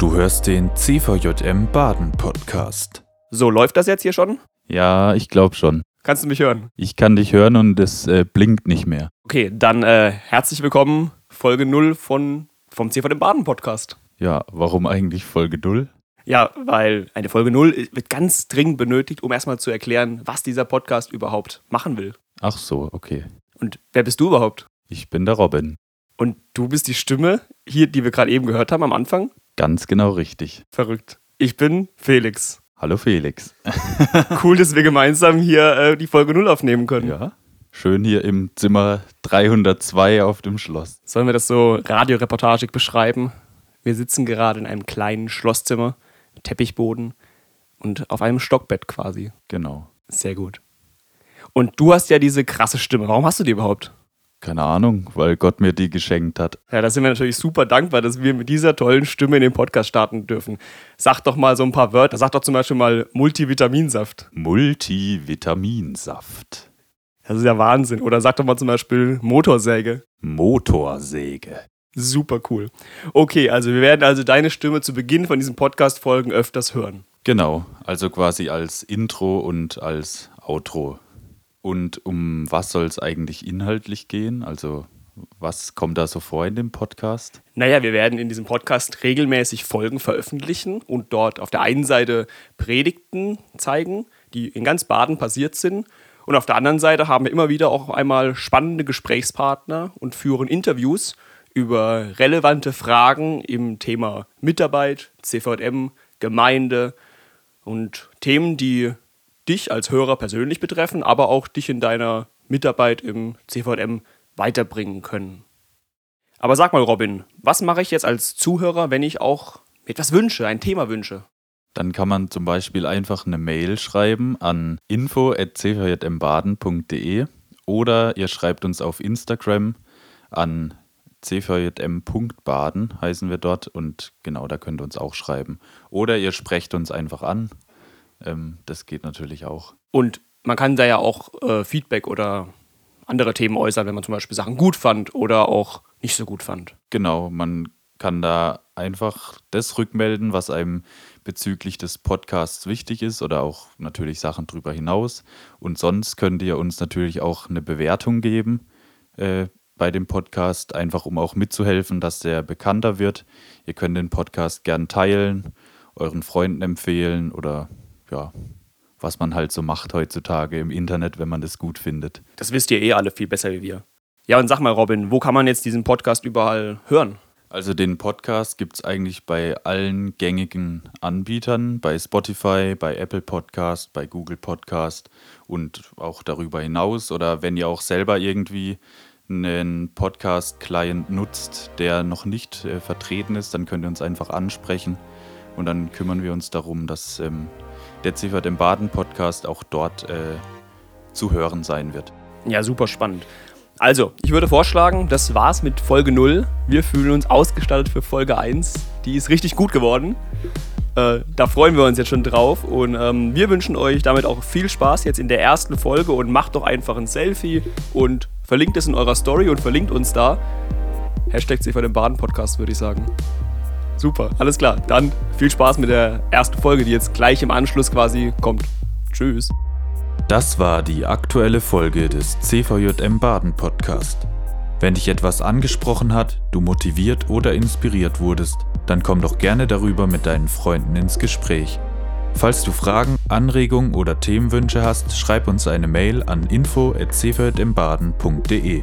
Du hörst den CVJM Baden Podcast. So, läuft das jetzt hier schon? Ja, ich glaube schon. Kannst du mich hören? Ich kann dich hören und es äh, blinkt nicht mehr. Okay, dann äh, herzlich willkommen, Folge 0 von, vom CVJM Baden Podcast. Ja, warum eigentlich Folge 0? Ja, weil eine Folge 0 wird ganz dringend benötigt, um erstmal zu erklären, was dieser Podcast überhaupt machen will. Ach so, okay. Und wer bist du überhaupt? Ich bin der Robin. Und du bist die Stimme hier, die wir gerade eben gehört haben am Anfang? Ganz genau richtig. Verrückt. Ich bin Felix. Hallo Felix. Cool, dass wir gemeinsam hier äh, die Folge 0 aufnehmen können. Ja, schön hier im Zimmer 302 auf dem Schloss. Sollen wir das so radioreportagig beschreiben? Wir sitzen gerade in einem kleinen Schlosszimmer, Teppichboden und auf einem Stockbett quasi. Genau. Sehr gut. Und du hast ja diese krasse Stimme. Warum hast du die überhaupt? Keine Ahnung, weil Gott mir die geschenkt hat. Ja, da sind wir natürlich super dankbar, dass wir mit dieser tollen Stimme in den Podcast starten dürfen. Sag doch mal so ein paar Wörter. Sag doch zum Beispiel mal Multivitaminsaft. Multivitaminsaft. Das ist ja Wahnsinn. Oder sag doch mal zum Beispiel Motorsäge. Motorsäge. Super cool. Okay, also wir werden also deine Stimme zu Beginn von diesen Podcast-Folgen öfters hören. Genau, also quasi als Intro und als Outro. Und um was soll es eigentlich inhaltlich gehen? Also was kommt da so vor in dem Podcast? Naja, wir werden in diesem Podcast regelmäßig Folgen veröffentlichen und dort auf der einen Seite Predigten zeigen, die in ganz Baden passiert sind. Und auf der anderen Seite haben wir immer wieder auch einmal spannende Gesprächspartner und führen Interviews über relevante Fragen im Thema Mitarbeit, CVM, Gemeinde und Themen, die dich als Hörer persönlich betreffen, aber auch dich in deiner Mitarbeit im CVM weiterbringen können. Aber sag mal, Robin, was mache ich jetzt als Zuhörer, wenn ich auch etwas wünsche, ein Thema wünsche? Dann kann man zum Beispiel einfach eine Mail schreiben an info.cvjmbaden.de oder ihr schreibt uns auf Instagram an cvjm.baden heißen wir dort und genau, da könnt ihr uns auch schreiben. Oder ihr sprecht uns einfach an. Ähm, das geht natürlich auch. Und man kann da ja auch äh, Feedback oder andere Themen äußern, wenn man zum Beispiel Sachen gut fand oder auch nicht so gut fand. Genau, man kann da einfach das rückmelden, was einem bezüglich des Podcasts wichtig ist oder auch natürlich Sachen drüber hinaus. Und sonst könnt ihr uns natürlich auch eine Bewertung geben äh, bei dem Podcast, einfach um auch mitzuhelfen, dass der bekannter wird. Ihr könnt den Podcast gern teilen, euren Freunden empfehlen oder ja, was man halt so macht heutzutage im Internet, wenn man das gut findet. Das wisst ihr eh alle viel besser wie wir. Ja, und sag mal, Robin, wo kann man jetzt diesen Podcast überall hören? Also den Podcast gibt es eigentlich bei allen gängigen Anbietern, bei Spotify, bei Apple Podcast, bei Google Podcast und auch darüber hinaus. Oder wenn ihr auch selber irgendwie einen Podcast-Client nutzt, der noch nicht äh, vertreten ist, dann könnt ihr uns einfach ansprechen und dann kümmern wir uns darum, dass ähm, der Ziffert im Baden Podcast auch dort äh, zu hören sein wird. Ja, super spannend. Also, ich würde vorschlagen, das war's mit Folge 0. Wir fühlen uns ausgestattet für Folge 1. Die ist richtig gut geworden. Äh, da freuen wir uns jetzt schon drauf. Und ähm, wir wünschen euch damit auch viel Spaß jetzt in der ersten Folge und macht doch einfach ein Selfie und verlinkt es in eurer Story und verlinkt uns da. Hashtag CV dem Baden Podcast, würde ich sagen. Super, alles klar. Dann viel Spaß mit der ersten Folge, die jetzt gleich im Anschluss quasi kommt. Tschüss. Das war die aktuelle Folge des CVJM Baden Podcast. Wenn dich etwas angesprochen hat, du motiviert oder inspiriert wurdest, dann komm doch gerne darüber mit deinen Freunden ins Gespräch. Falls du Fragen, Anregungen oder Themenwünsche hast, schreib uns eine Mail an info@cvjmbaden.de.